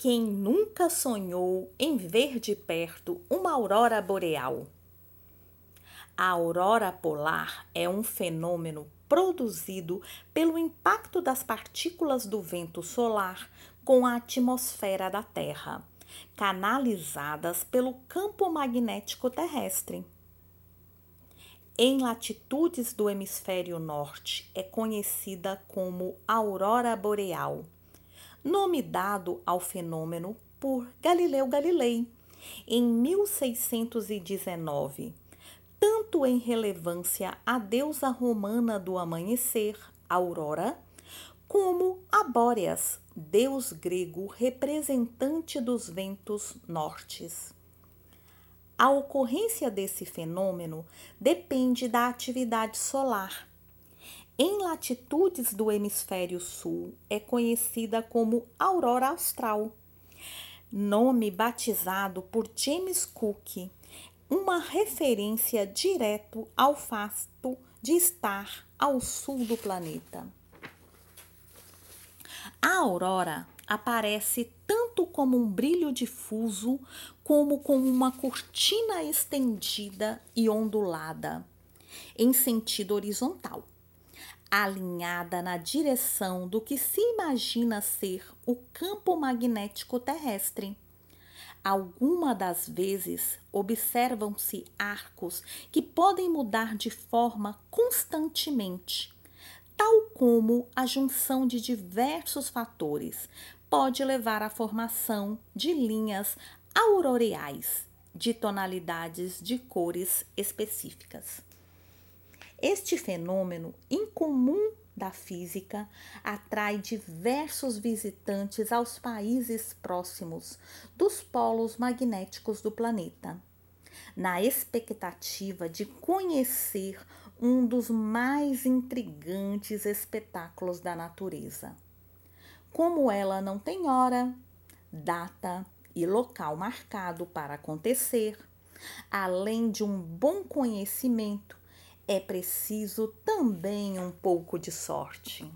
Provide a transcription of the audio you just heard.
Quem nunca sonhou em ver de perto uma aurora boreal? A aurora polar é um fenômeno produzido pelo impacto das partículas do vento solar com a atmosfera da Terra, canalizadas pelo campo magnético terrestre. Em latitudes do hemisfério norte é conhecida como aurora boreal nome dado ao fenômeno por Galileu Galilei em 1619, tanto em relevância à deusa romana do amanhecer, Aurora, como a Bóreas, deus grego representante dos ventos nortes. A ocorrência desse fenômeno depende da atividade solar em latitudes do hemisfério sul é conhecida como aurora austral, nome batizado por James Cook, uma referência direto ao fato de estar ao sul do planeta. A aurora aparece tanto como um brilho difuso como como uma cortina estendida e ondulada em sentido horizontal alinhada na direção do que se imagina ser o campo magnético terrestre. Alguma das vezes observam-se arcos que podem mudar de forma constantemente, tal como a junção de diversos fatores pode levar à formação de linhas auroreais de tonalidades de cores específicas. Este fenômeno incomum da física atrai diversos visitantes aos países próximos dos polos magnéticos do planeta, na expectativa de conhecer um dos mais intrigantes espetáculos da natureza. Como ela não tem hora, data e local marcado para acontecer, além de um bom conhecimento é preciso também um pouco de sorte.